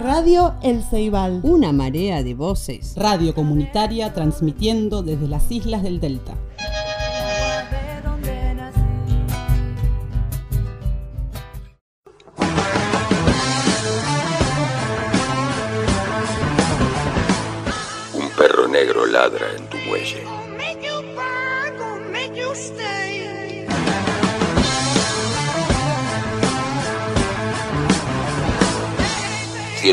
Radio El Ceibal. Una marea de voces. Radio comunitaria transmitiendo desde las islas del Delta. Un perro negro ladra en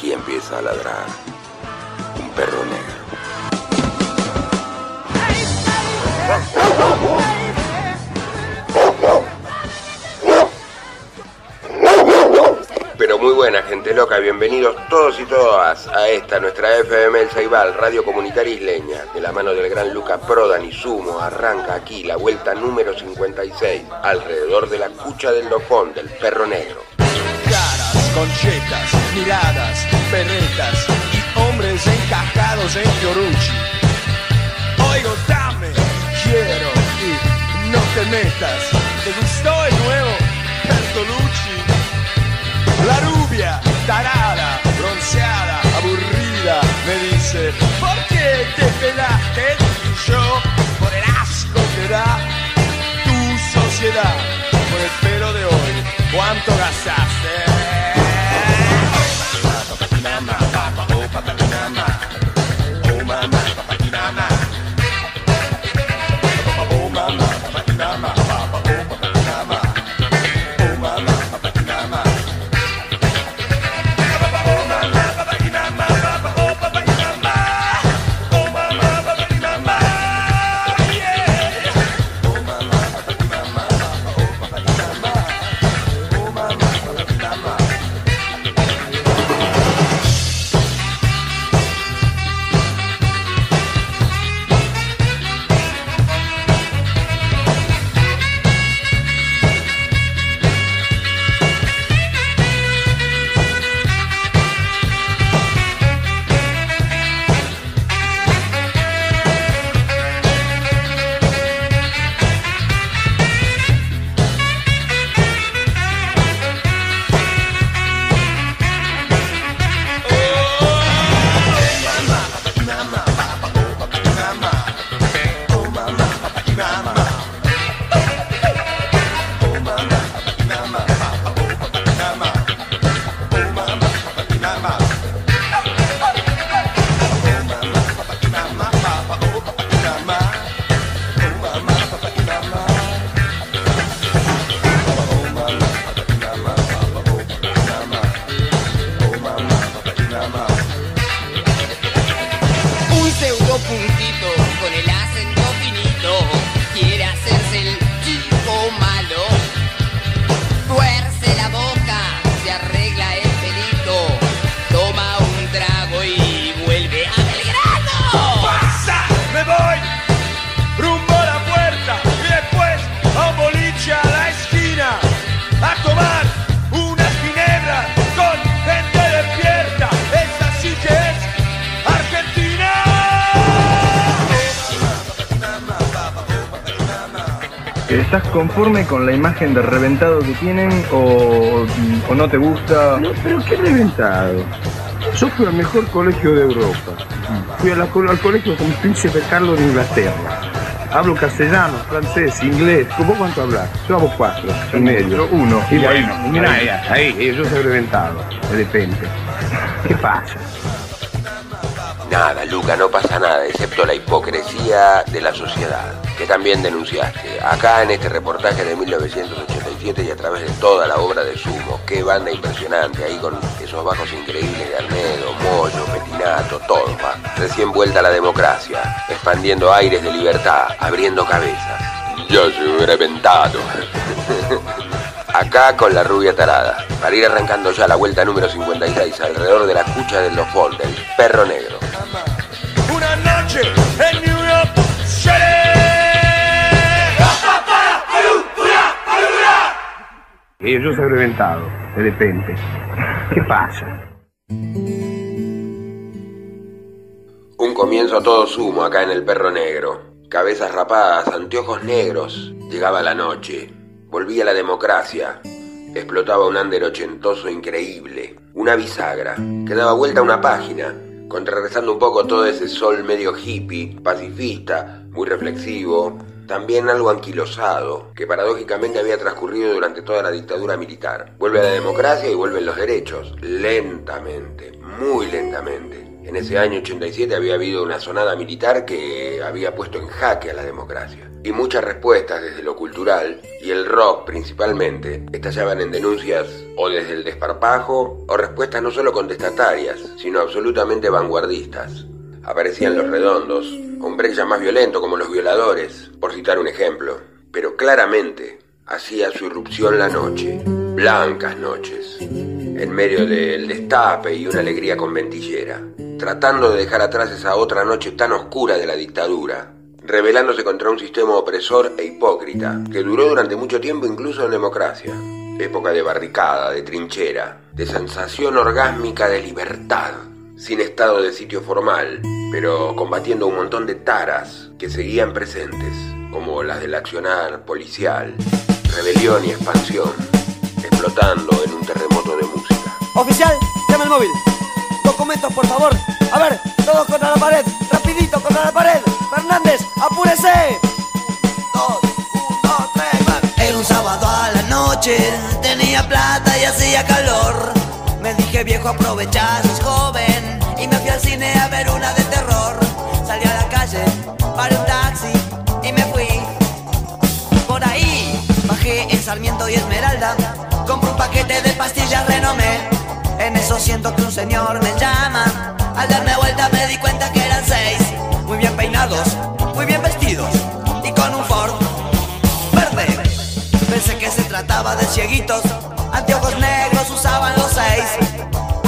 aquí empieza a ladrar un perro negro. Pero muy buena gente loca, bienvenidos todos y todas a esta nuestra FM El Ceibal, Radio Comunitaria Isleña, de la mano del gran Luca Prodan y Sumo, arranca aquí la vuelta número 56, alrededor de la cucha del lojón del perro negro. Conchetas, miradas, perretas y hombres encajados en Fiorucci. Oigo, dame, quiero y no te metas. ¿Te gustó el nuevo Bertolucci? La rubia, tarada, bronceada, aburrida, me dice, ¿por qué te pelaste? Y yo, por el asco que da tu sociedad, por el pelo de hoy, ¿cuánto ¿Estás conforme con la imagen de reventado que tienen o, o no te gusta? No, pero qué reventado. Yo fui al mejor colegio de Europa. Fui a la- al colegio con Príncipe Carlos de Inglaterra. Hablo castellano, francés, inglés. ¿Cómo cuánto hablas? Yo hablo cuatro, y medio, uno. Y bueno, mira ahí, ahí, yo soy reventado, de repente. ¿Qué pasa? Nada, Luca, no pasa nada, excepto la hipocresía de la sociedad, que también denunciaste. Acá en este reportaje de 1987 y a través de toda la obra de Sumo. Qué banda impresionante, ahí con esos bajos increíbles de Arnedo, Moyo, Petinato, todo, va. Recién vuelta a la democracia, expandiendo aires de libertad, abriendo cabezas. Yo soy reventado. Acá con la rubia tarada, para ir arrancando ya la vuelta número 56 alrededor de la cucha de los del perro negro. Una noche en New York. Y yo soy reventado, de repente. ¿Qué pasa? Un comienzo a todo sumo acá en el perro negro. Cabezas rapadas, anteojos negros. Llegaba la noche. Volvía la democracia. Explotaba un under ochentoso increíble. Una bisagra que daba vuelta a una página, contrarrestando un poco todo ese sol medio hippie, pacifista, muy reflexivo, también algo anquilosado, que paradójicamente había transcurrido durante toda la dictadura militar. Vuelve a la democracia y vuelven los derechos, lentamente, muy lentamente. En ese año 87 había habido una sonada militar que había puesto en jaque a la democracia. Y muchas respuestas desde lo cultural, y el rock principalmente, estallaban en denuncias o desde el desparpajo, o respuestas no solo contestatarias, sino absolutamente vanguardistas. Aparecían los redondos, un brecha más violento como los violadores, por citar un ejemplo. Pero claramente hacía su irrupción la noche, blancas noches, en medio del destape y una alegría conventillera, tratando de dejar atrás esa otra noche tan oscura de la dictadura, rebelándose contra un sistema opresor e hipócrita, que duró durante mucho tiempo incluso en democracia. Época de barricada, de trinchera, de sensación orgásmica de libertad, sin estado de sitio formal, pero combatiendo un montón de taras que seguían presentes, como las del accionar policial, rebelión y expansión, explotando en un terremoto de música. Oficial, llama el móvil. Por favor. A ver, todos contra la pared. Rapidito, contra la pared. Fernández, apúrese. Dos, uno, tres, va. Era un sábado a la noche, tenía plata y hacía calor. Me dije viejo aprovechar, sos joven y me fui al cine a ver una de terror. Salí a la calle, paré un taxi y me fui. Por ahí bajé en Sarmiento y Esmeralda, compré un paquete de pastillas renomé. Siento que un señor me llama. Al darme vuelta me di cuenta que eran seis, muy bien peinados, muy bien vestidos y con un Ford verde. Pensé que se trataba de cieguitos, anteojos negros usaban los seis.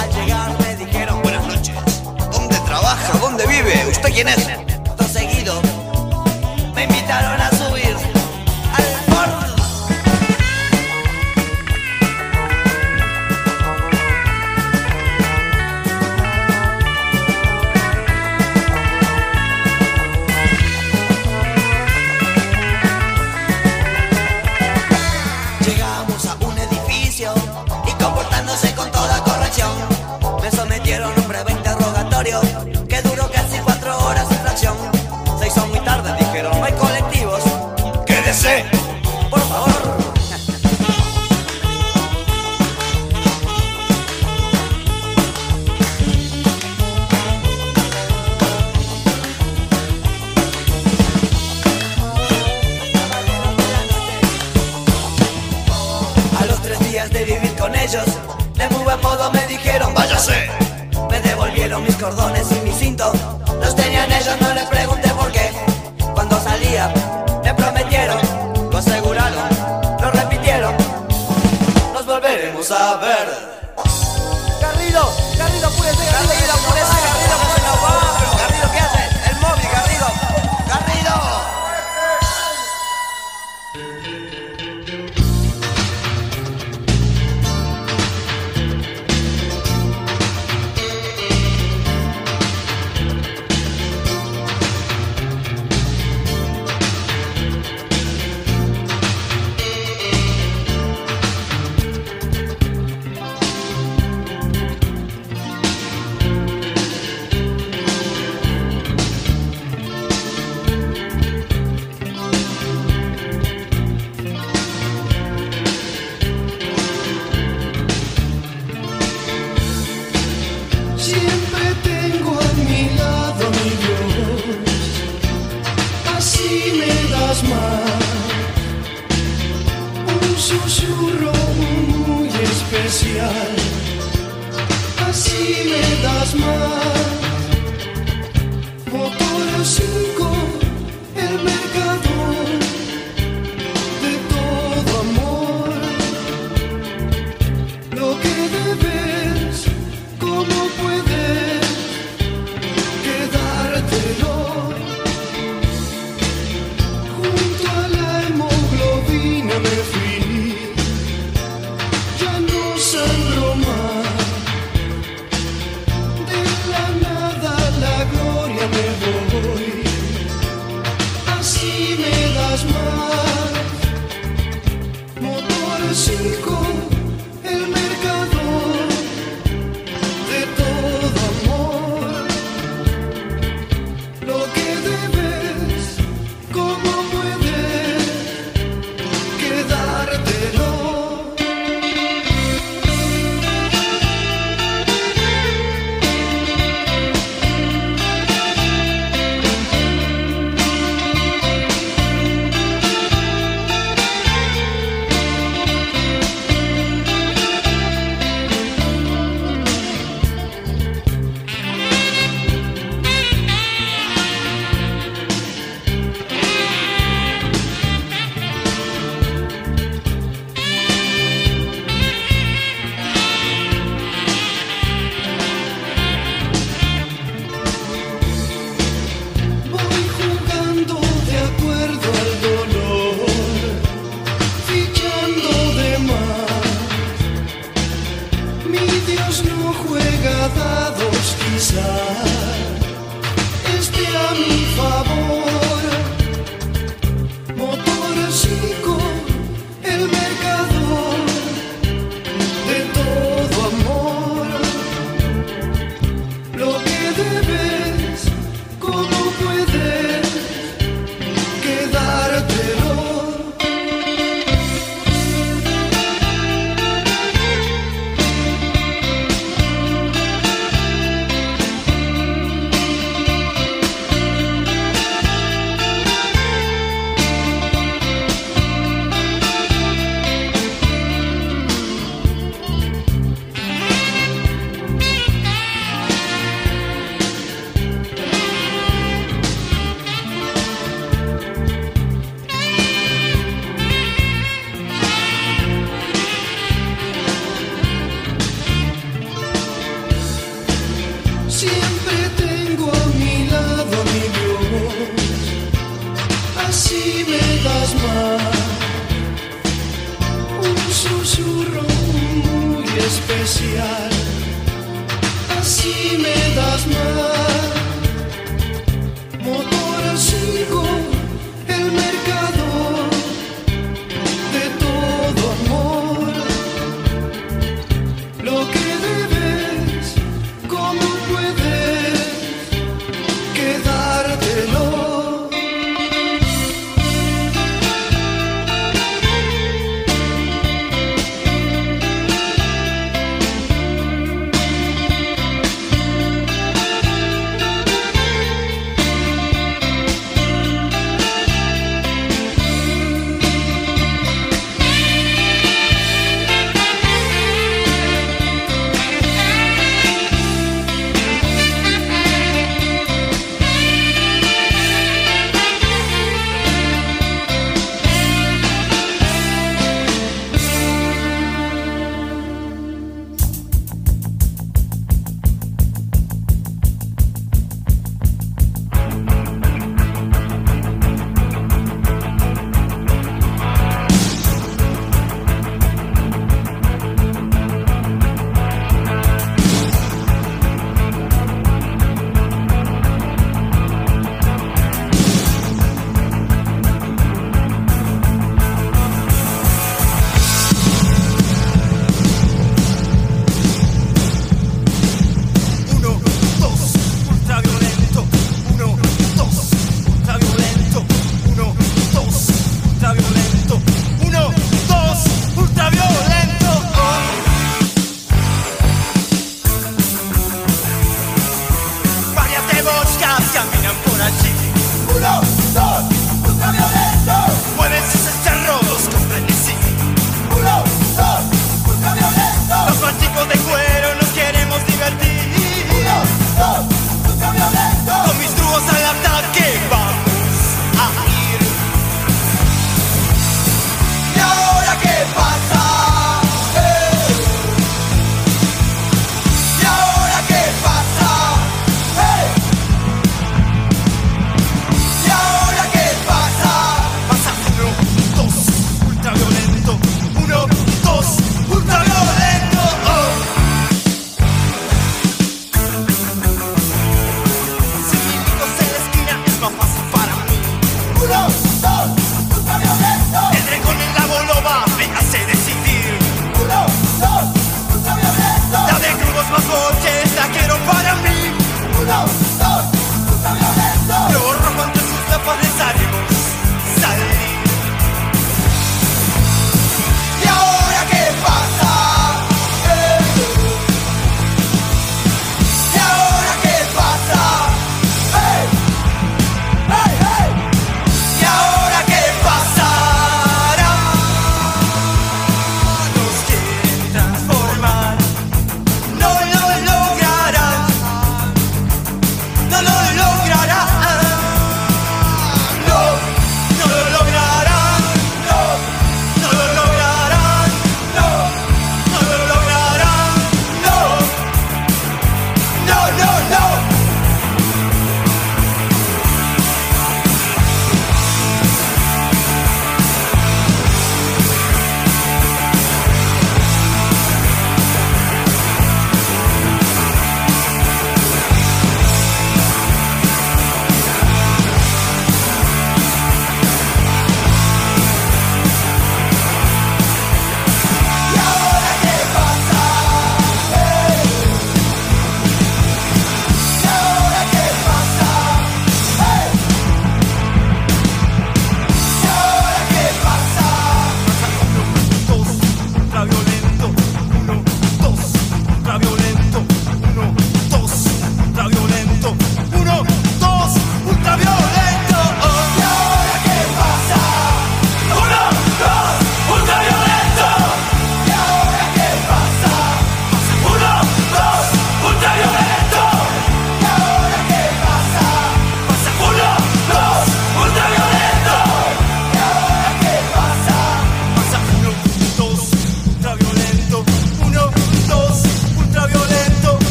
Al llegar me dijeron buenas noches. ¿Dónde trabaja? ¿Dónde vive? ¿Usted quién es? Say.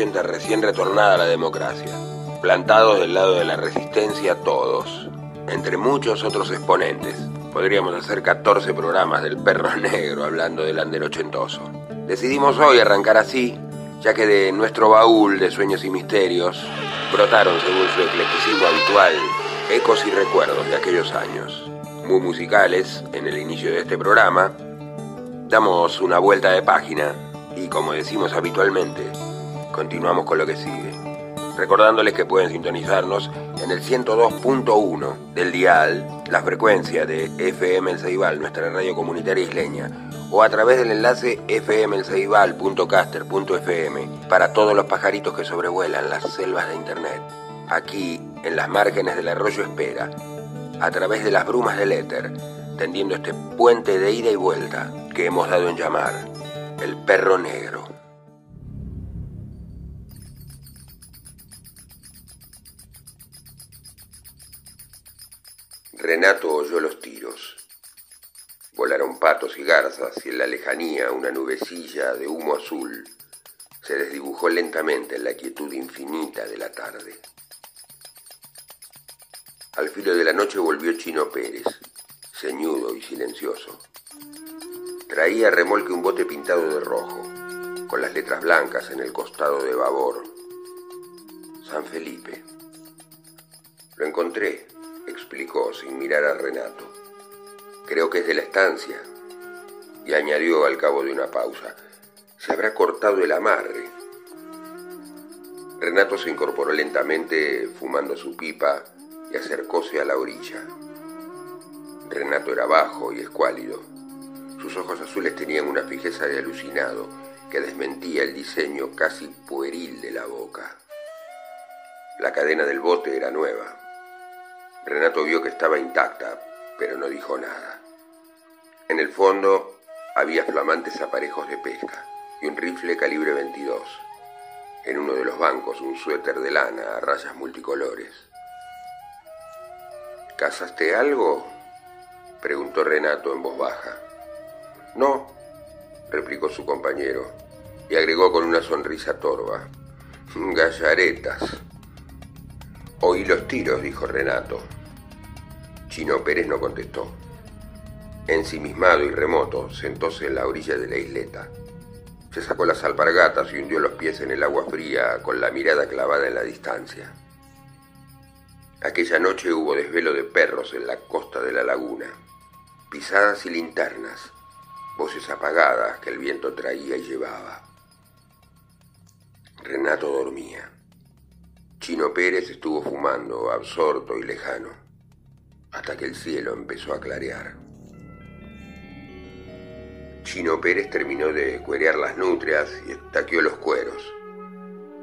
80 recién retornada a la democracia. Plantados del lado de la resistencia todos. Entre muchos otros exponentes. Podríamos hacer 14 programas del perro negro hablando del andero ochentoso. Decidimos hoy arrancar así, ya que de nuestro baúl de sueños y misterios brotaron, según su eclecticismo habitual, ecos y recuerdos de aquellos años. Muy musicales en el inicio de este programa. Damos una vuelta de página y, como decimos habitualmente, continuamos con lo que sigue. Recordándoles que pueden sintonizarnos en el 102.1 del dial, la frecuencia de FM El Ceibal, nuestra radio comunitaria isleña, o a través del enlace fmelceibal.caster.fm para todos los pajaritos que sobrevuelan las selvas de Internet. Aquí, en las márgenes del arroyo Espera, a través de las brumas del éter, tendiendo este puente de ida y vuelta que hemos dado en llamar el perro negro. Renato oyó los tiros. Volaron patos y garzas y en la lejanía una nubecilla de humo azul se desdibujó lentamente en la quietud infinita de la tarde. Al filo de la noche volvió Chino Pérez, ceñudo y silencioso. Traía remolque un bote pintado de rojo, con las letras blancas en el costado de babor. San Felipe. Lo encontré, explicó sin mirar a Renato. Creo que es de la estancia. Y añadió al cabo de una pausa, se habrá cortado el amarre. Renato se incorporó lentamente, fumando su pipa, y acercóse a la orilla. Renato era bajo y escuálido. Sus ojos azules tenían una fijeza de alucinado que desmentía el diseño casi pueril de la boca. La cadena del bote era nueva. Renato vio que estaba intacta, pero no dijo nada. En el fondo había flamantes aparejos de pesca y un rifle calibre 22. En uno de los bancos un suéter de lana a rayas multicolores. ¿Casaste algo? preguntó Renato en voz baja. No, replicó su compañero, y agregó con una sonrisa torva. Gallaretas. Oí los tiros, dijo Renato. Chino Pérez no contestó. Ensimismado y remoto, sentóse en la orilla de la isleta. Se sacó las alpargatas y hundió los pies en el agua fría con la mirada clavada en la distancia. Aquella noche hubo desvelo de perros en la costa de la laguna, pisadas y linternas, voces apagadas que el viento traía y llevaba. Renato dormía. Chino Pérez estuvo fumando, absorto y lejano, hasta que el cielo empezó a clarear. Chino Pérez terminó de cuerear las nutrias y estaqueó los cueros.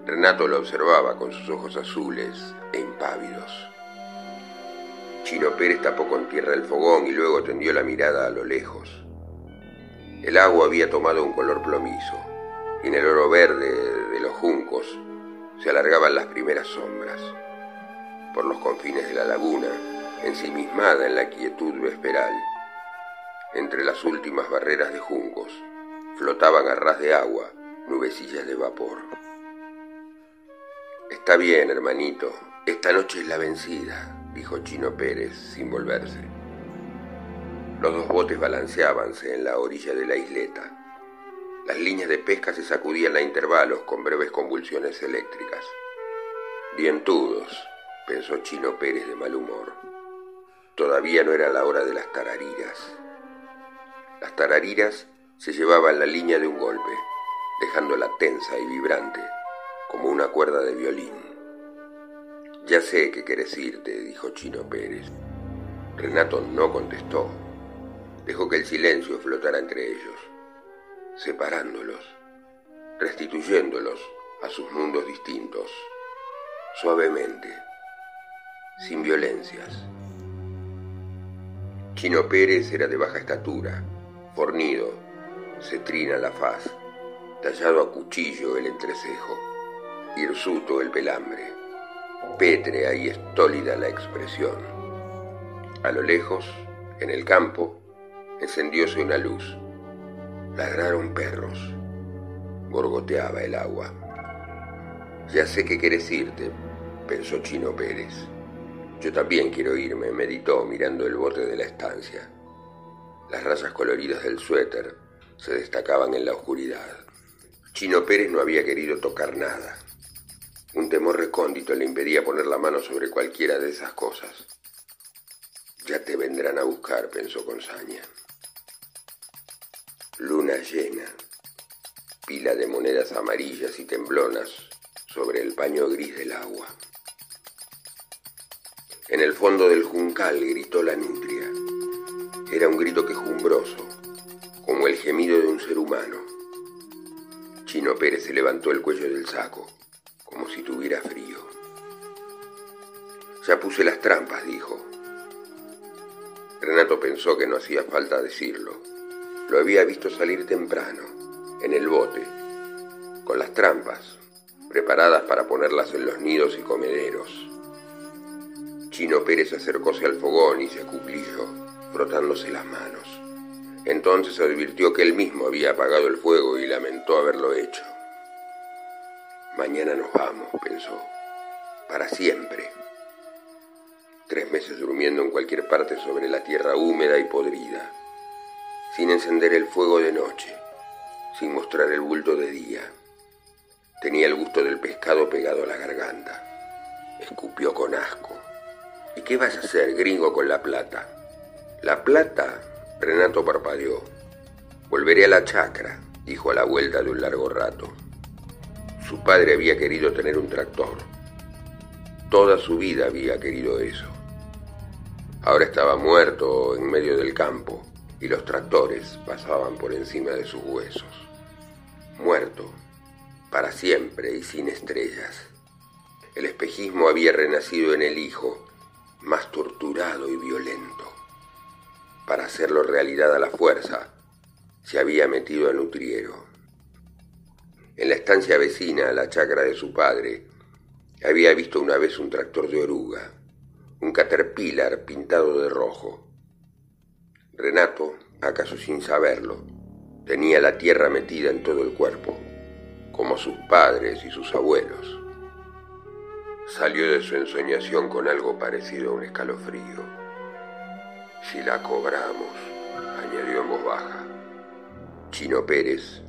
Renato lo observaba con sus ojos azules e impávidos. Chino Pérez tapó con tierra el fogón y luego tendió la mirada a lo lejos. El agua había tomado un color plomizo y en el oro verde de los juncos se alargaban las primeras sombras. Por los confines de la laguna, ensimismada en la quietud vesperal, entre las últimas barreras de juncos, flotaban a ras de agua nubecillas de vapor. Está bien, hermanito, esta noche es la vencida, dijo Chino Pérez sin volverse. Los dos botes balanceábanse en la orilla de la isleta. Las líneas de pesca se sacudían a intervalos con breves convulsiones eléctricas. Dientudos, pensó Chino Pérez de mal humor. Todavía no era la hora de las tarariras. Las tarariras se llevaban la línea de un golpe, dejándola tensa y vibrante, como una cuerda de violín. Ya sé qué querés irte, dijo Chino Pérez. Renato no contestó. Dejó que el silencio flotara entre ellos, separándolos, restituyéndolos a sus mundos distintos, suavemente, sin violencias. Chino Pérez era de baja estatura, fornido, cetrina la faz, tallado a cuchillo el entrecejo, hirsuto el pelambre pétrea y estólida la expresión. A lo lejos, en el campo, encendióse una luz. Ladraron perros. Gorgoteaba el agua. Ya sé que querés irte, pensó Chino Pérez. Yo también quiero irme, meditó mirando el bote de la estancia. Las rayas coloridas del suéter se destacaban en la oscuridad. Chino Pérez no había querido tocar nada. Un temor recóndito le impedía poner la mano sobre cualquiera de esas cosas. Ya te vendrán a buscar, pensó con saña. Luna llena, pila de monedas amarillas y temblonas sobre el paño gris del agua. En el fondo del juncal gritó la nutria. Era un grito quejumbroso, como el gemido de un ser humano. Chino Pérez se levantó el cuello del saco, como si tuviera frío. Ya puse las trampas, dijo. Renato pensó que no hacía falta decirlo. Lo había visto salir temprano, en el bote, con las trampas, preparadas para ponerlas en los nidos y comederos. Chino Pérez acercóse al fogón y se acuclilló, frotándose las manos. Entonces advirtió que él mismo había apagado el fuego y lamentó haberlo hecho. Mañana nos vamos, pensó, para siempre. Tres meses durmiendo en cualquier parte sobre la tierra húmeda y podrida sin encender el fuego de noche, sin mostrar el bulto de día. Tenía el gusto del pescado pegado a la garganta. Escupió con asco. ¿Y qué vas a hacer, gringo, con la plata? La plata, Renato parpadeó. Volveré a la chacra, dijo a la vuelta de un largo rato. Su padre había querido tener un tractor. Toda su vida había querido eso. Ahora estaba muerto en medio del campo y los tractores pasaban por encima de sus huesos. Muerto, para siempre y sin estrellas. El espejismo había renacido en el hijo, más torturado y violento. Para hacerlo realidad a la fuerza, se había metido a Nutriero. En la estancia vecina a la chacra de su padre, había visto una vez un tractor de oruga, un caterpillar pintado de rojo, Renato, acaso sin saberlo, tenía la tierra metida en todo el cuerpo, como sus padres y sus abuelos. Salió de su ensoñación con algo parecido a un escalofrío. Si la cobramos, añadió en voz baja. Chino Pérez,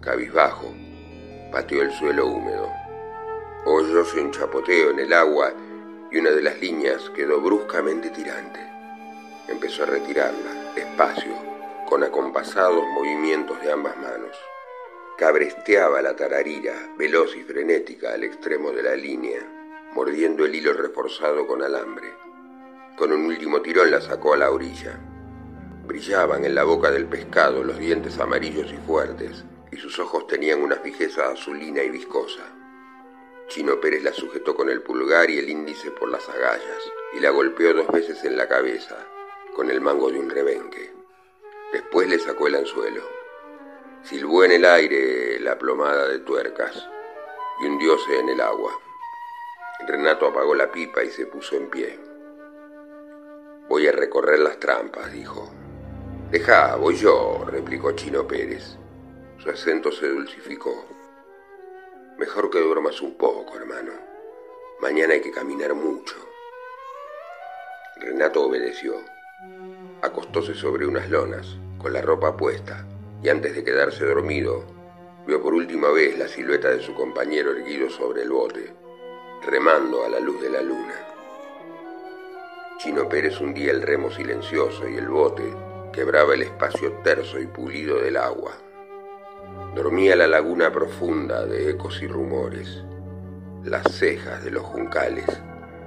cabizbajo, pateó el suelo húmedo. Oyóse un chapoteo en el agua y una de las líneas quedó bruscamente tirante. Empezó a retirarla, despacio, con acompasados movimientos de ambas manos. Cabresteaba la tararira, veloz y frenética al extremo de la línea, mordiendo el hilo reforzado con alambre. Con un último tirón la sacó a la orilla. Brillaban en la boca del pescado los dientes amarillos y fuertes, y sus ojos tenían una fijeza azulina y viscosa. Chino Pérez la sujetó con el pulgar y el índice por las agallas, y la golpeó dos veces en la cabeza, con el mango de un rebenque. Después le sacó el anzuelo. Silbó en el aire la plomada de tuercas y hundióse en el agua. Renato apagó la pipa y se puso en pie. Voy a recorrer las trampas, dijo. Deja, voy yo, replicó Chino Pérez. Su acento se dulcificó. Mejor que duermas un poco, hermano. Mañana hay que caminar mucho. Renato obedeció. Acostóse sobre unas lonas, con la ropa puesta, y antes de quedarse dormido, vio por última vez la silueta de su compañero erguido sobre el bote, remando a la luz de la luna. Chino Pérez hundía el remo silencioso y el bote quebraba el espacio terso y pulido del agua. Dormía la laguna profunda de ecos y rumores. Las cejas de los juncales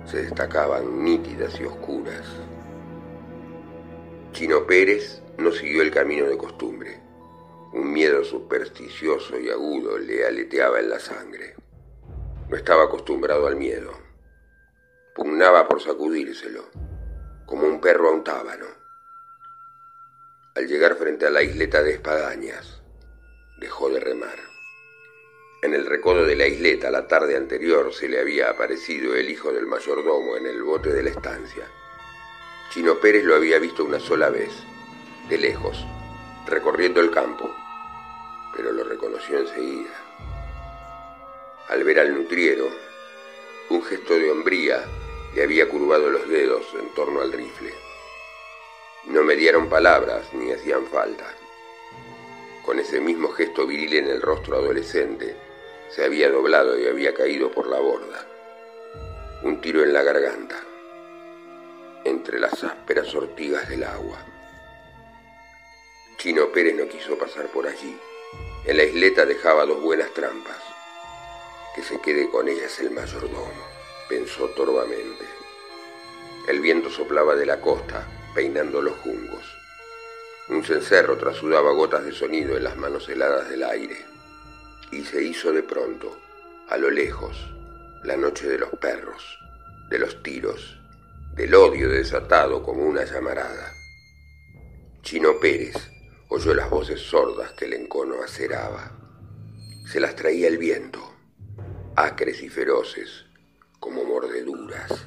se destacaban nítidas y oscuras. Chino Pérez no siguió el camino de costumbre. Un miedo supersticioso y agudo le aleteaba en la sangre. No estaba acostumbrado al miedo. Pugnaba por sacudírselo, como un perro a un tábano. Al llegar frente a la isleta de espadañas, dejó de remar. En el recodo de la isleta la tarde anterior se le había aparecido el hijo del mayordomo en el bote de la estancia. Chino Pérez lo había visto una sola vez, de lejos, recorriendo el campo, pero lo reconoció enseguida. Al ver al nutriero, un gesto de hombría le había curvado los dedos en torno al rifle. No me dieron palabras ni hacían falta. Con ese mismo gesto viril en el rostro adolescente, se había doblado y había caído por la borda. Un tiro en la garganta, entre las ásperas ortigas del agua. Chino Pérez no quiso pasar por allí. En la isleta dejaba dos buenas trampas. Que se quede con ellas el mayordomo, pensó torvamente. El viento soplaba de la costa, peinando los jungos. Un cencerro trasudaba gotas de sonido en las manos heladas del aire. Y se hizo de pronto, a lo lejos, la noche de los perros, de los tiros, del odio desatado como una llamarada. Chino Pérez oyó las voces sordas que el encono aceraba. Se las traía el viento, acres y feroces, como mordeduras.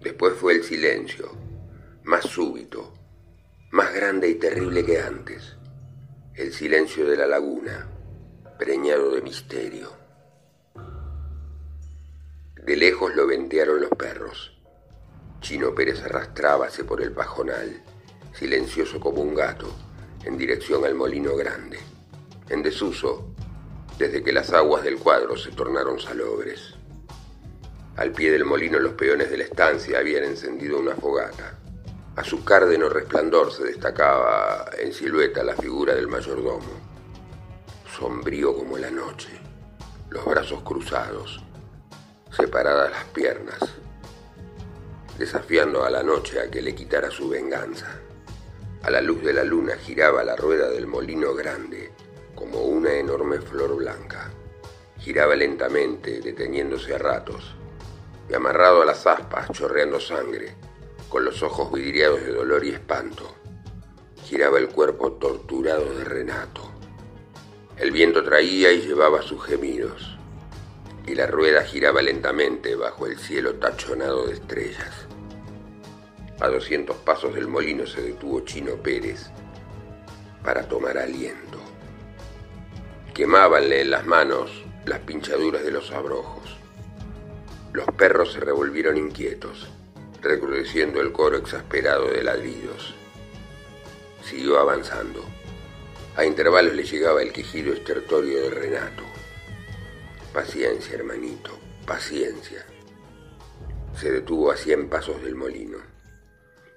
Después fue el silencio, más súbito, más grande y terrible que antes, el silencio de la laguna, preñado de misterio. De lejos lo ventearon los perros. Chino Pérez arrastrábase por el pajonal, silencioso como un gato, en dirección al molino grande, en desuso desde que las aguas del cuadro se tornaron salobres. Al pie del molino los peones de la estancia habían encendido una fogata. A su cárdeno resplandor se destacaba en silueta la figura del mayordomo, sombrío como la noche, los brazos cruzados, separadas las piernas, desafiando a la noche a que le quitara su venganza. A la luz de la luna giraba la rueda del molino grande, como una enorme flor blanca. Giraba lentamente, deteniéndose a ratos, y amarrado a las aspas, chorreando sangre, con los ojos vidriados de dolor y espanto, giraba el cuerpo torturado de Renato. El viento traía y llevaba sus gemidos, y la rueda giraba lentamente bajo el cielo tachonado de estrellas. A doscientos pasos del molino se detuvo Chino Pérez para tomar aliento. Quemábanle en las manos las pinchaduras de los abrojos. Los perros se revolvieron inquietos, recrudeciendo el coro exasperado de ladridos. Siguió avanzando. A intervalos le llegaba el quejido estertorio de Renato. Paciencia, hermanito, paciencia. Se detuvo a cien pasos del molino.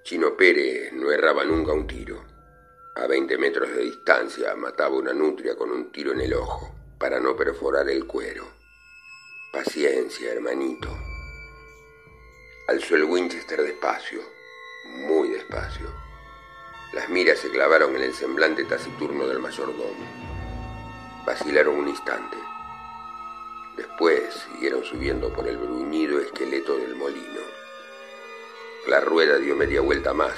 Chino Pérez no erraba nunca un tiro. A veinte metros de distancia mataba una nutria con un tiro en el ojo para no perforar el cuero. Paciencia, hermanito. Alzó el Winchester despacio, muy despacio. Las miras se clavaron en el semblante taciturno del mayordomo. Vacilaron un instante. Después siguieron subiendo por el bruñido esqueleto del molino. La rueda dio media vuelta más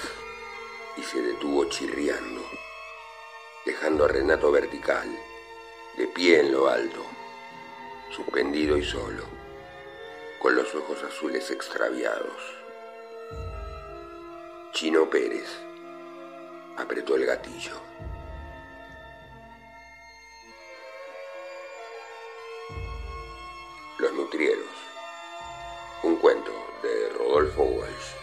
y se detuvo chirriando, dejando a Renato vertical, de pie en lo alto, suspendido y solo, con los ojos azules extraviados. Chino Pérez apretó el gatillo. Los Nutrieros. Un cuento de Rodolfo Walsh.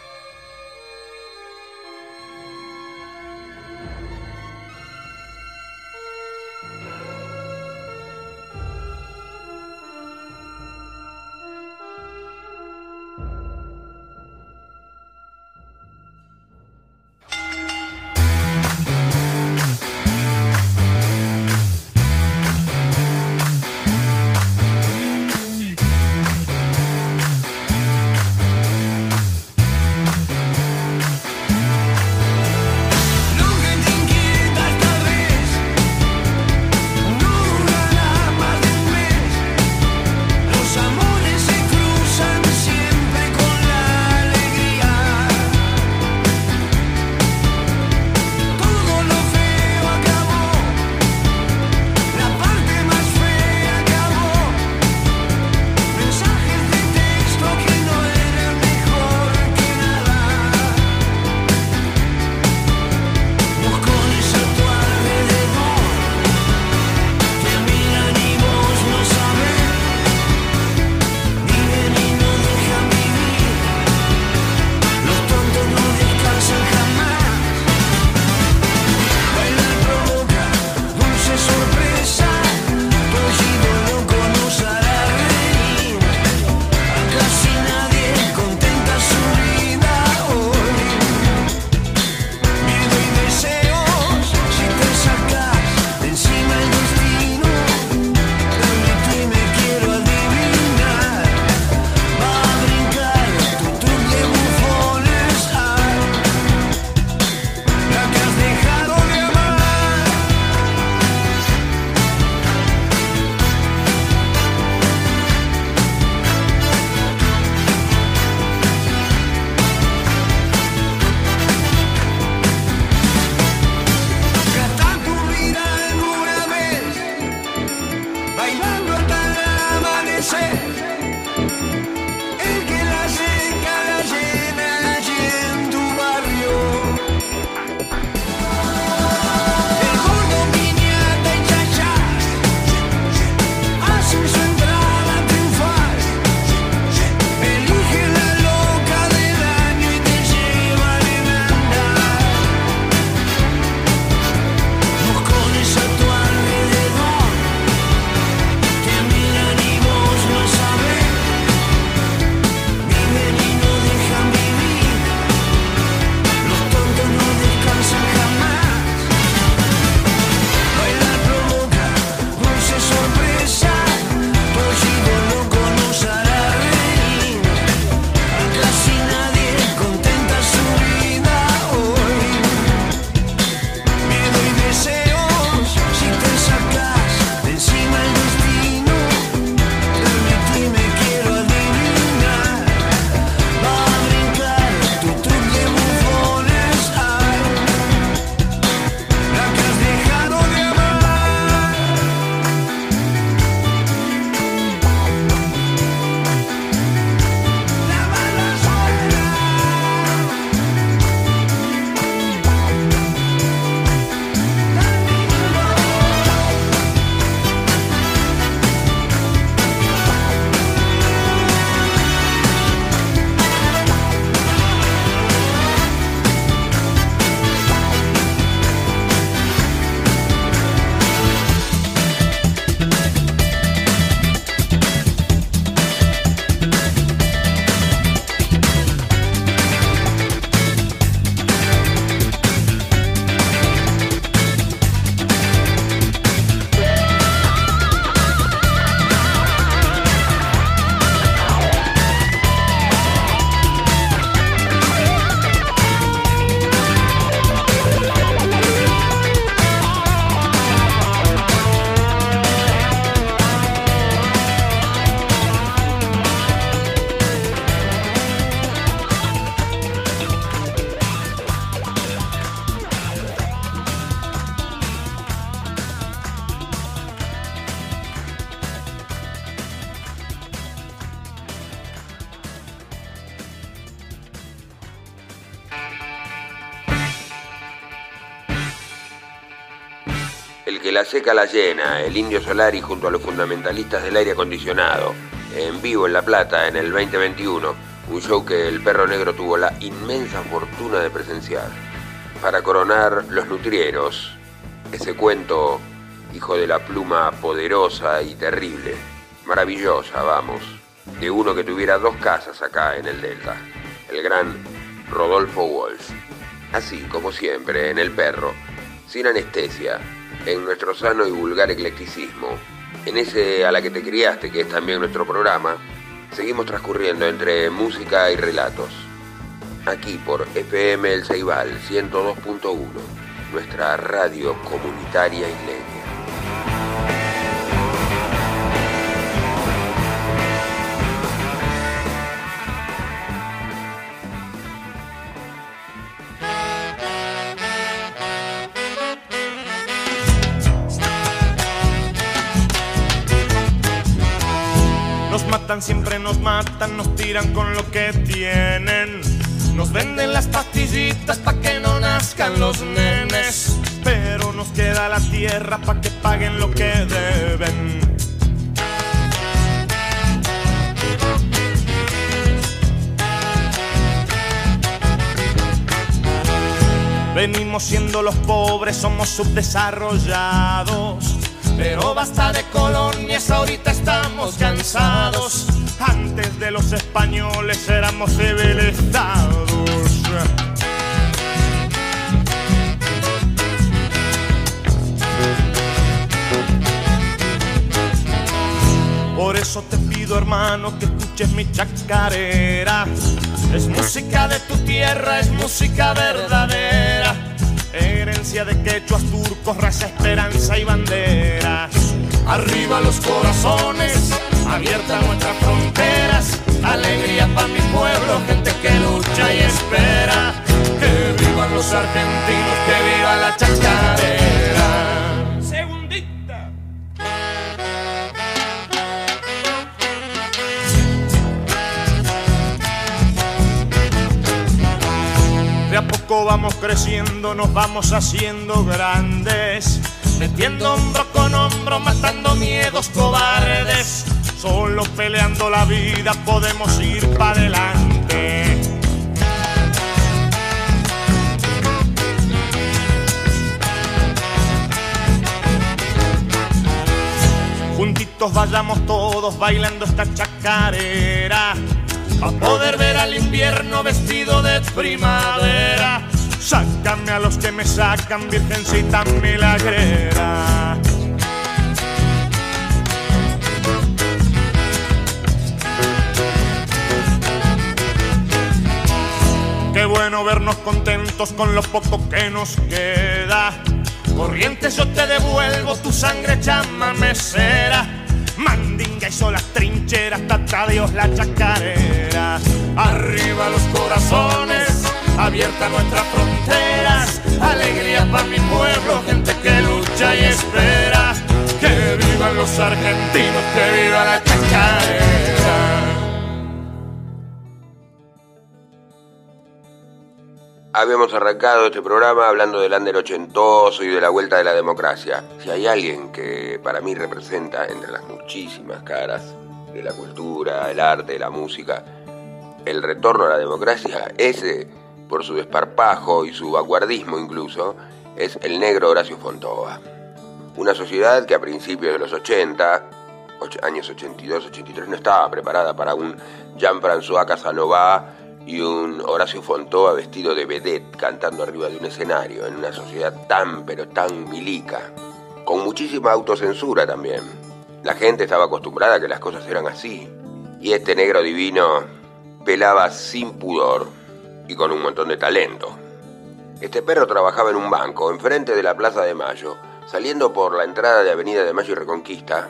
Seca la llena, el Indio Solari junto a los fundamentalistas del aire acondicionado, en vivo en La Plata en el 2021, un show que el perro negro tuvo la inmensa fortuna de presenciar. Para coronar Los Nutrieros, ese cuento, hijo de la pluma poderosa y terrible, maravillosa, vamos, de uno que tuviera dos casas acá en el Delta, el gran Rodolfo Walsh. Así como siempre, en El Perro, sin anestesia, en nuestro sano y vulgar eclecticismo, en ese a la que te criaste, que es también nuestro programa, seguimos transcurriendo entre música y relatos. Aquí por FM El Ceibal 102.1, nuestra radio comunitaria. Nos matan, siempre nos matan, nos tiran con lo que tienen. Nos venden las pastillitas pa' que no nazcan los nenes. Pero nos queda la tierra pa' que paguen lo que deben. Venimos siendo los pobres, somos subdesarrollados. Pero basta de colonias, ahorita estamos cansados. Antes de los españoles éramos civilizados. Por eso te pido, hermano, que escuches mi chacarera. Es música de tu tierra, es música verdadera. Herencia de quechuas, turcos, raza, esperanza y bandera. Arriba los corazones, abiertas nuestras creciendo, nos vamos haciendo grandes. Metiendo hombro con hombro, matando miedos cobardes. Solo peleando la vida podemos ir para adelante. Juntitos vayamos todos bailando esta chacarera. A poder ver al invierno vestido de primavera. Sácame a los que me sacan, virgencita milagrera. Qué bueno vernos contentos con lo poco que nos queda. Corrientes yo te devuelvo tu sangre llama mesera. Mandinga hizo las trincheras, tata Dios la chacarera. Arriba los corazones, abiertas nuestras fronteras. Alegría para mi pueblo, gente que lucha y espera. Que vivan los argentinos, que viva la chacarera. Habíamos arrancado este programa hablando del under ochentoso y de la vuelta de la democracia. Si hay alguien que para mí representa entre las muchísimas caras de la cultura, el arte, la música, el retorno a la democracia, ese, por su desparpajo y su vanguardismo incluso, es el negro Horacio Fontova. Una sociedad que a principios de los 80, och- años 82, 83, no estaba preparada para un Jean-François Casanova y un Horacio Fontova vestido de vedette cantando arriba de un escenario en una sociedad tan pero tan milica, con muchísima autocensura también. La gente estaba acostumbrada a que las cosas eran así, y este negro divino pelaba sin pudor y con un montón de talento. Este perro trabajaba en un banco enfrente de la Plaza de Mayo, saliendo por la entrada de Avenida de Mayo y Reconquista,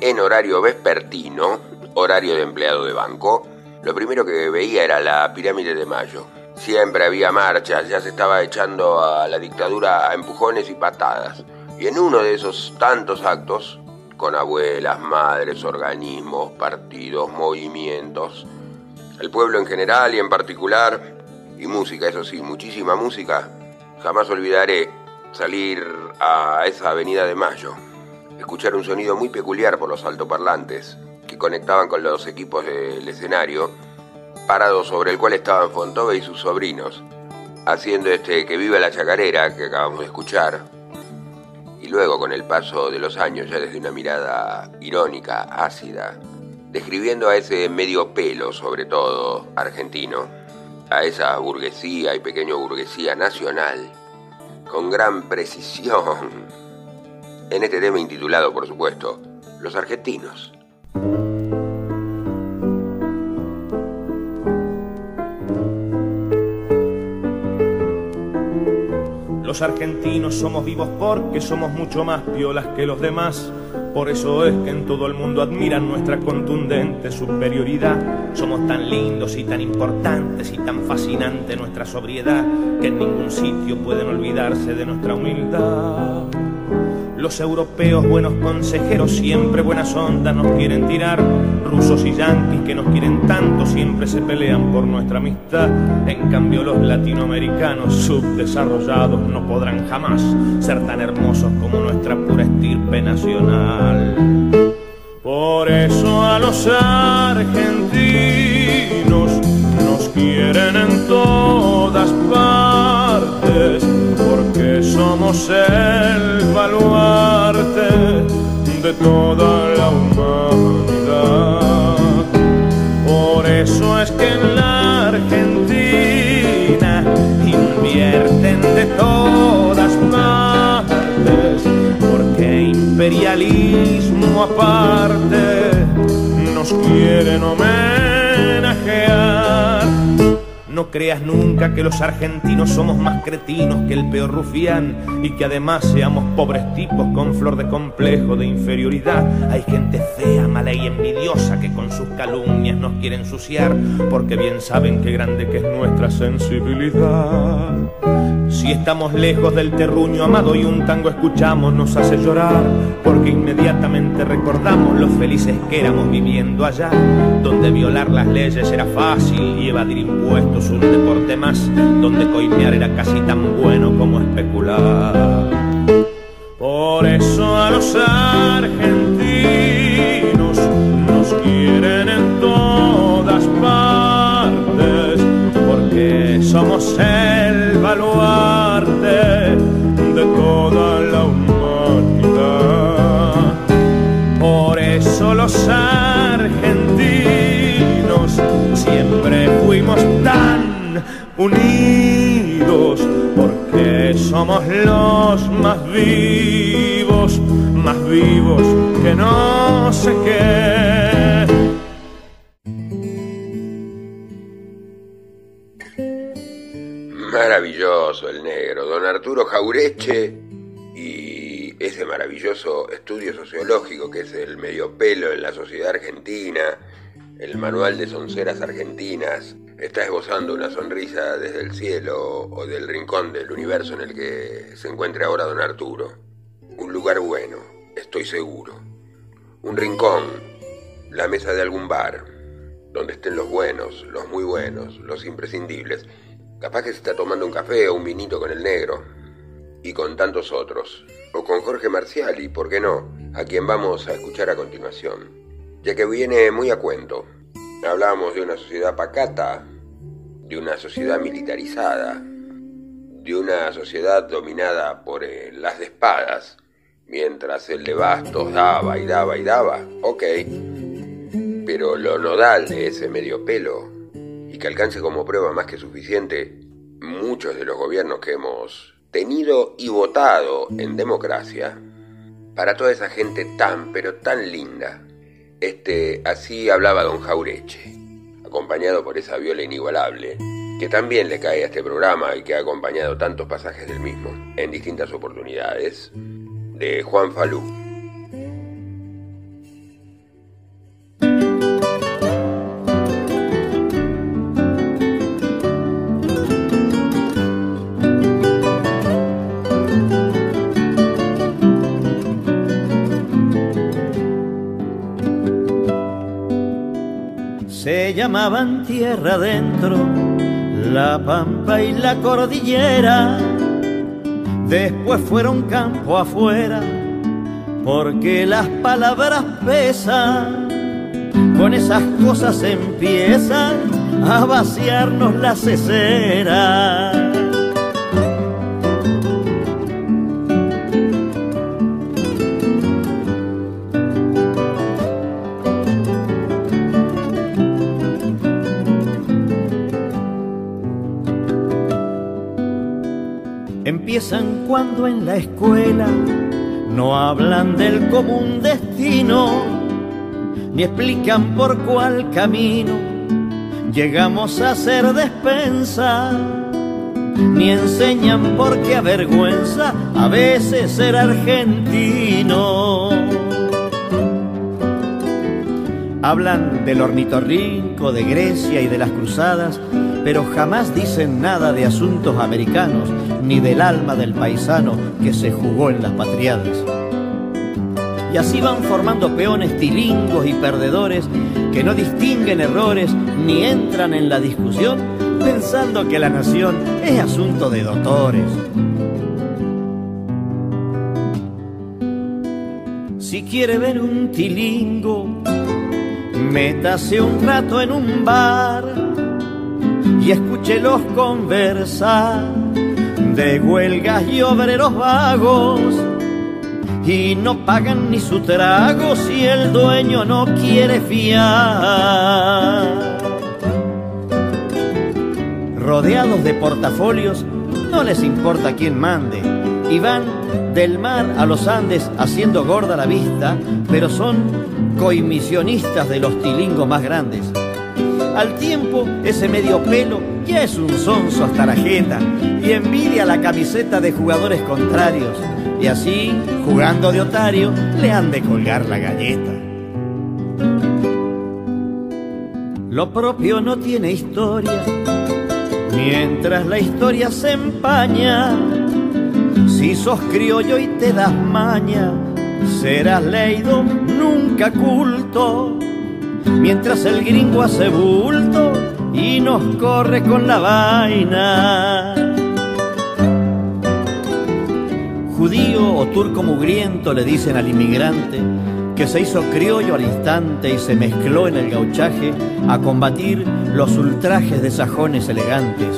en horario vespertino, horario de empleado de banco, lo primero que veía era la pirámide de Mayo. Siempre había marchas, ya se estaba echando a la dictadura a empujones y patadas. Y en uno de esos tantos actos, con abuelas, madres, organismos, partidos, movimientos, el pueblo en general y en particular, y música, eso sí, muchísima música, jamás olvidaré salir a esa avenida de Mayo, escuchar un sonido muy peculiar por los altoparlantes que conectaban con los equipos del escenario, parado sobre el cual estaban Fontove y sus sobrinos, haciendo este que vive la chacarera que acabamos de escuchar, y luego con el paso de los años, ya desde una mirada irónica, ácida, describiendo a ese medio pelo, sobre todo argentino, a esa burguesía y pequeño burguesía nacional, con gran precisión, en este tema intitulado, por supuesto, Los Argentinos. Los argentinos somos vivos porque somos mucho más piolas que los demás. Por eso es que en todo el mundo admiran nuestra contundente superioridad. Somos tan lindos y tan importantes y tan fascinante nuestra sobriedad que en ningún sitio pueden olvidarse de nuestra humildad. Los europeos, buenos consejeros, siempre buenas ondas nos quieren tirar. Rusos y yanquis que nos quieren tanto, siempre se pelean por nuestra amistad. En cambio, los latinoamericanos subdesarrollados no podrán jamás ser tan hermosos como nuestra pura estirpe nacional. Por eso a los argentinos nos quieren en todas partes porque somos el de toda la humanidad. Por eso es que en la Argentina invierten de todas partes, porque imperialismo aparte nos quieren homenajear. No creas nunca que los argentinos somos más cretinos que el peor rufián y que además seamos pobres tipos con flor de complejo de inferioridad. Hay gente fea, mala y envidiosa que con sus calumnias nos quiere ensuciar porque bien saben qué grande que es nuestra sensibilidad. Si estamos lejos del terruño amado y un tango escuchamos nos hace llorar porque inmediatamente recordamos lo felices que éramos viviendo allá, donde violar las leyes era fácil y evadir impuestos un deporte más, donde coimear era casi tan bueno como especular. Por eso a los unidos, porque somos los más vivos, más vivos que no sé qué. Maravilloso el negro, don Arturo Jaureche y ese maravilloso estudio sociológico que es el medio pelo en la sociedad argentina, el manual de sonceras argentinas, está esbozando una sonrisa desde el cielo o del rincón del universo en el que se encuentra ahora don Arturo. Un lugar bueno, estoy seguro. Un rincón, la mesa de algún bar, donde estén los buenos, los muy buenos, los imprescindibles. Capaz que se está tomando un café o un vinito con el negro. Y con tantos otros. O con Jorge Marcial y, por qué no, a quien vamos a escuchar a continuación. Ya que viene muy a cuento. Hablábamos de una sociedad pacata, de una sociedad militarizada, de una sociedad dominada por eh, las de espadas, mientras el de bastos daba y daba y daba. Ok. Pero lo nodal de ese medio pelo y que alcance como prueba más que suficiente muchos de los gobiernos que hemos tenido y votado en democracia, para toda esa gente tan, pero tan linda. Este, así hablaba don Jaureche, acompañado por esa viola inigualable, que también le cae a este programa y que ha acompañado tantos pasajes del mismo, en distintas oportunidades, de Juan Falú. Llamaban tierra adentro, la pampa y la cordillera, después fueron campo afuera, porque las palabras pesan, con esas cosas empiezan a vaciarnos la cesera. Cuando en la escuela no hablan del común destino, ni explican por cuál camino llegamos a ser despensa, ni enseñan por qué avergüenza a veces ser argentino. Hablan del ornitorrinco, de Grecia y de las cruzadas, pero jamás dicen nada de asuntos americanos, ni del alma del paisano que se jugó en las patriadas. Y así van formando peones tilingos y perdedores que no distinguen errores ni entran en la discusión pensando que la nación es asunto de doctores. Si quiere ver un tilingo, métase un rato en un bar y escúchelos conversar de huelgas y obreros vagos y no pagan ni su trago si el dueño no quiere fiar. Rodeados de portafolios, no les importa quién mande y van del mar a los Andes haciendo gorda la vista, pero son coimisionistas de los tilingos más grandes. Al tiempo, ese medio pelo ya es un sonso hasta la jeta y envidia la camiseta de jugadores contrarios. Y así, jugando de otario, le han de colgar la galleta. Lo propio no tiene historia, mientras la historia se empaña. Si sos criollo y te das maña, serás leído, nunca culto. Mientras el gringo hace bulto y nos corre con la vaina. Judío o turco mugriento le dicen al inmigrante que se hizo criollo al instante y se mezcló en el gauchaje a combatir los ultrajes de sajones elegantes.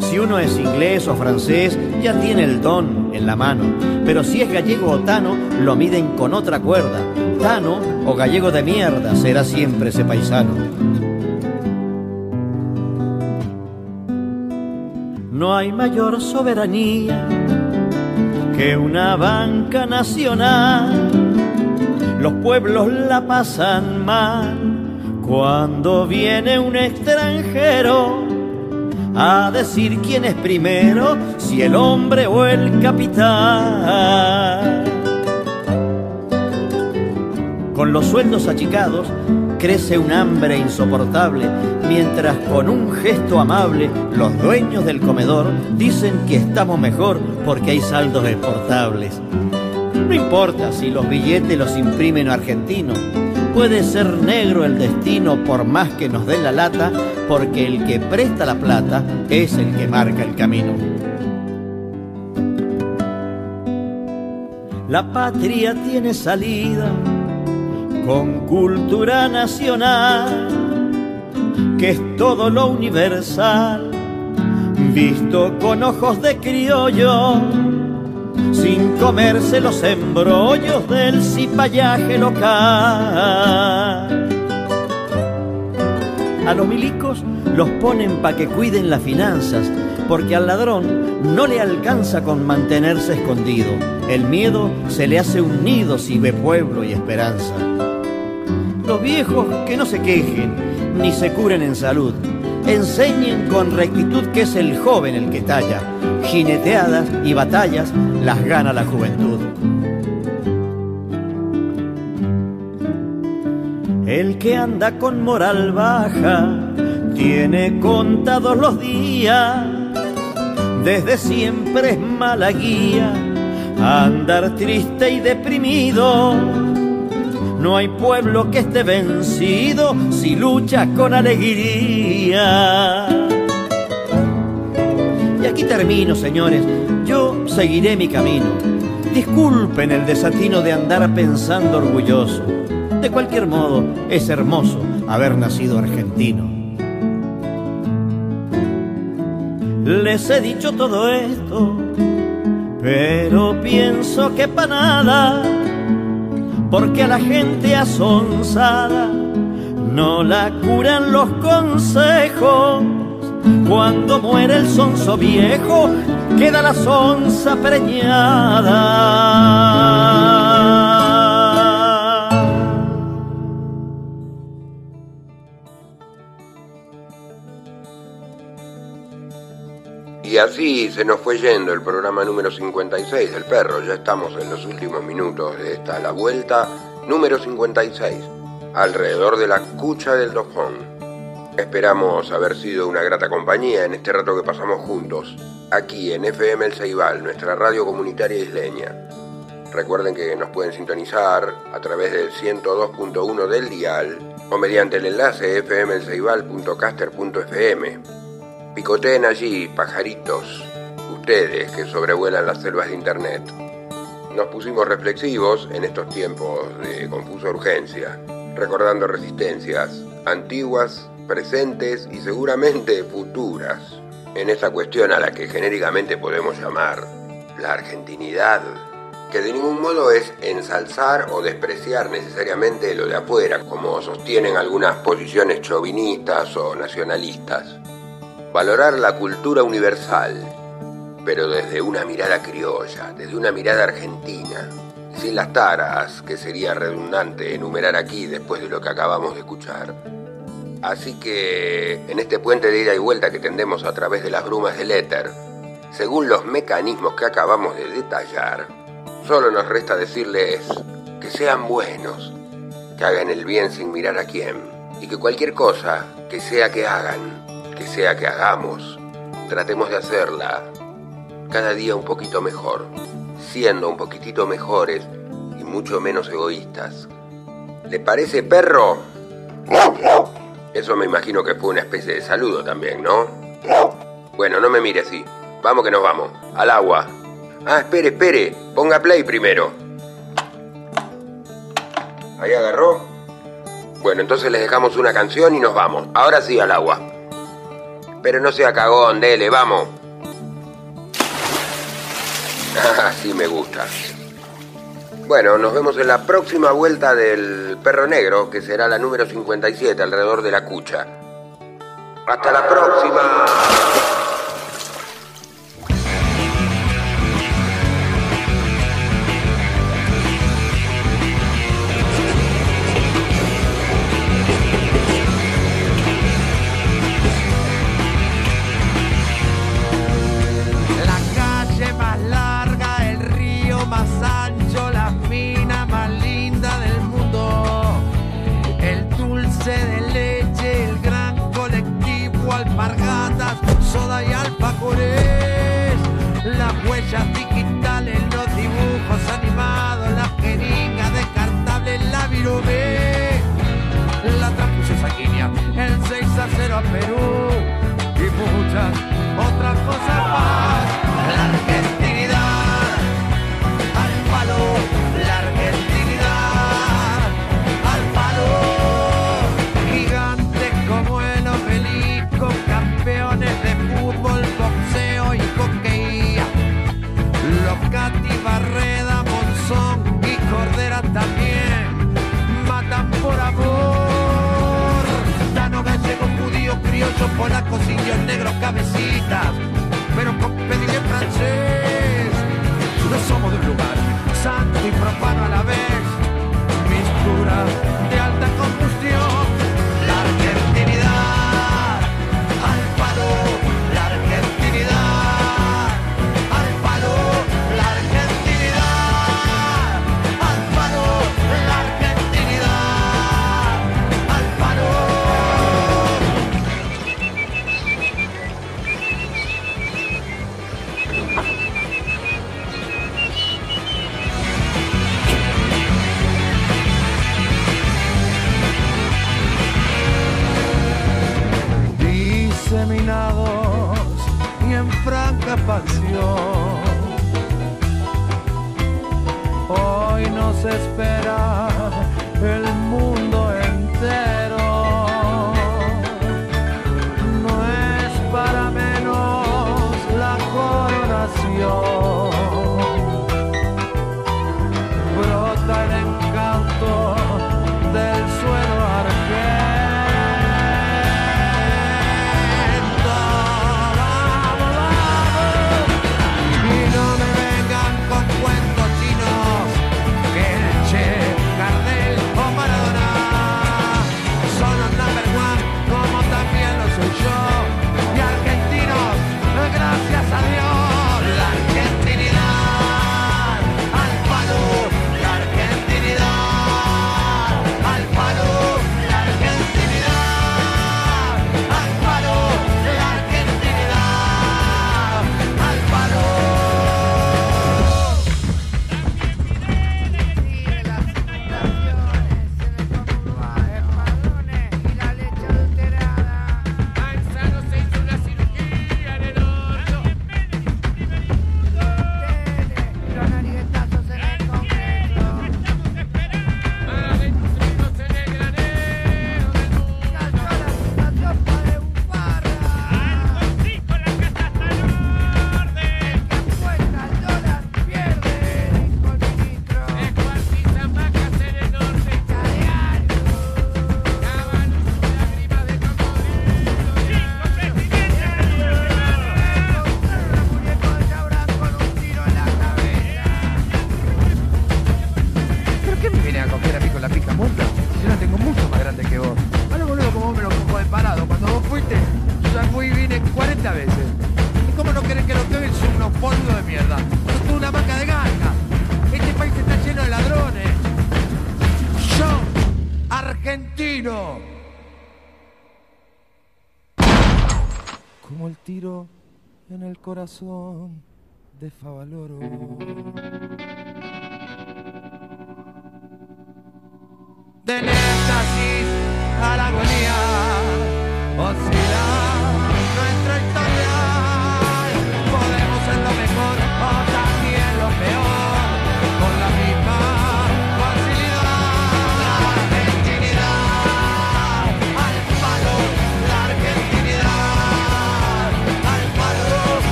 Si uno es inglés o francés, ya tiene el don en la mano, pero si es gallego o tano, lo miden con otra cuerda. Tano o gallego de mierda será siempre ese paisano. No hay mayor soberanía que una banca nacional. Los pueblos la pasan mal cuando viene un extranjero a decir quién es primero, si el hombre o el capital. Con los sueldos achicados crece un hambre insoportable, mientras con un gesto amable los dueños del comedor dicen que estamos mejor porque hay saldos exportables. No importa si los billetes los imprimen argentinos, puede ser negro el destino por más que nos den la lata, porque el que presta la plata es el que marca el camino. La patria tiene salida con cultura nacional, que es todo lo universal, visto con ojos de criollo, sin comerse los embrollos del cipallaje local. A los milicos los ponen pa' que cuiden las finanzas, porque al ladrón no le alcanza con mantenerse escondido. El miedo se le hace un nido si ve pueblo y esperanza. Los viejos que no se quejen ni se curen en salud, enseñen con rectitud que es el joven el que talla. Jineteadas y batallas las gana la juventud. El que anda con moral baja tiene contados los días, desde siempre es mala guía, andar triste y deprimido. No hay pueblo que esté vencido si lucha con alegría. Y aquí termino, señores. Yo seguiré mi camino. Disculpen el desatino de andar pensando orgulloso. De cualquier modo, es hermoso haber nacido argentino. Les he dicho todo esto, pero pienso que para nada, porque a la gente asonsada no la curan los consejos. Cuando muere el sonso viejo, queda la sonza preñada. Y así se nos fue yendo el programa número 56 del perro. Ya estamos en los últimos minutos de esta La Vuelta número 56, alrededor de la cucha del dojón. Esperamos haber sido una grata compañía en este rato que pasamos juntos, aquí en FM El Ceibal, nuestra radio comunitaria isleña. Recuerden que nos pueden sintonizar a través del 102.1 del dial o mediante el enlace fmelceibal.caster.fm. Picoteen allí, pajaritos, ustedes que sobrevuelan las selvas de Internet. Nos pusimos reflexivos en estos tiempos de confusa urgencia, recordando resistencias antiguas, presentes y seguramente futuras en esa cuestión a la que genéricamente podemos llamar la argentinidad, que de ningún modo es ensalzar o despreciar necesariamente lo de afuera, como sostienen algunas posiciones chauvinistas o nacionalistas. Valorar la cultura universal, pero desde una mirada criolla, desde una mirada argentina, sin las taras que sería redundante enumerar aquí después de lo que acabamos de escuchar. Así que en este puente de ida y vuelta que tendemos a través de las brumas del éter, según los mecanismos que acabamos de detallar, solo nos resta decirles que sean buenos, que hagan el bien sin mirar a quién, y que cualquier cosa que sea que hagan, que sea que hagamos, tratemos de hacerla cada día un poquito mejor, siendo un poquitito mejores y mucho menos egoístas. ¿Le parece perro? Eso me imagino que fue una especie de saludo también, ¿no? Bueno, no me mire así. Vamos que nos vamos. Al agua. Ah, espere, espere. Ponga play primero. ¿Ahí agarró? Bueno, entonces les dejamos una canción y nos vamos. Ahora sí al agua. Pero no sea cagón, dele, vamos. Así me gusta. Bueno, nos vemos en la próxima vuelta del Perro Negro, que será la número 57 alrededor de la cucha. Hasta la próxima. Criollo, polacos, indios, negros, cabecitas, pero con pediré francés. No somos de un lugar, santo y profano a la vez, mistura de has been. Corazón de Favaloro.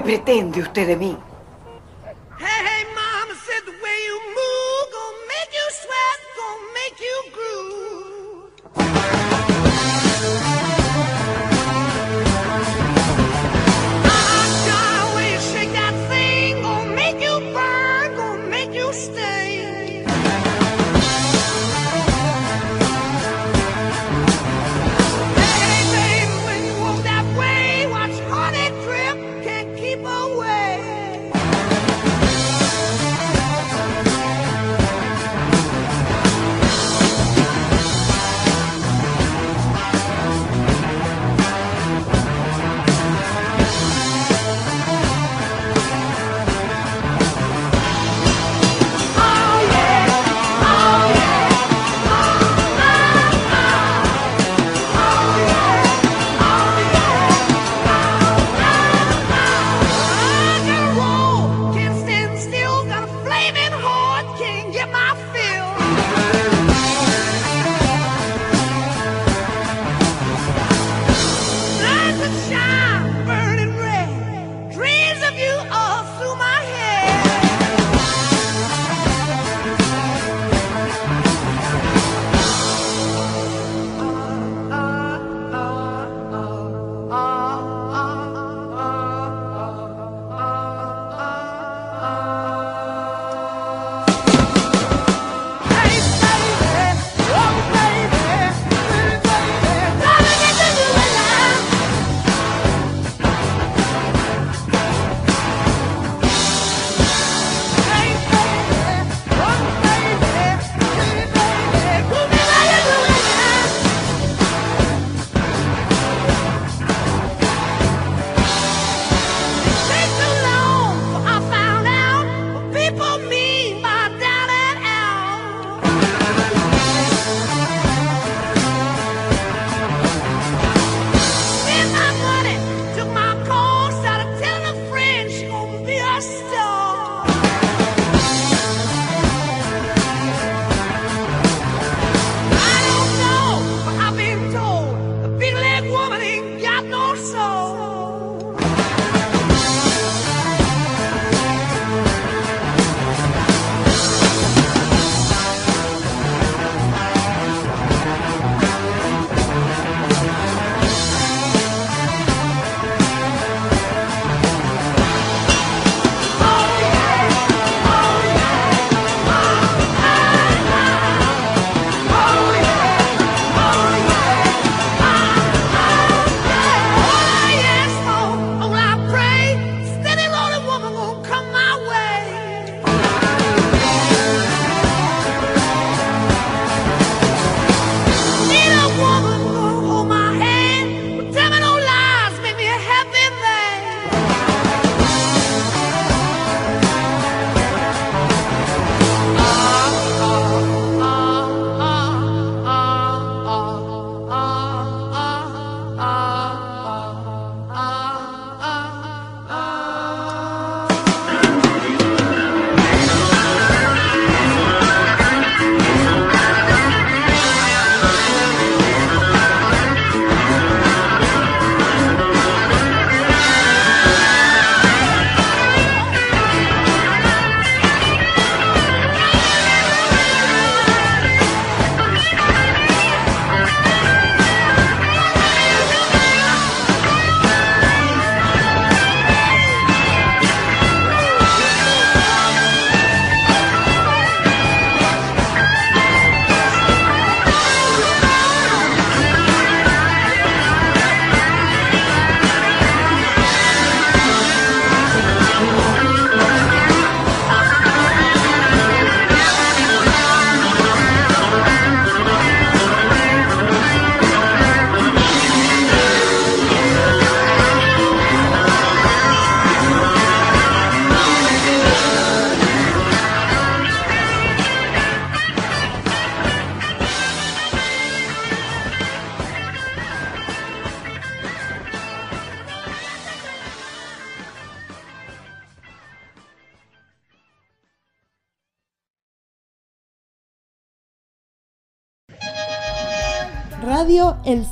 Pretende usted de mí?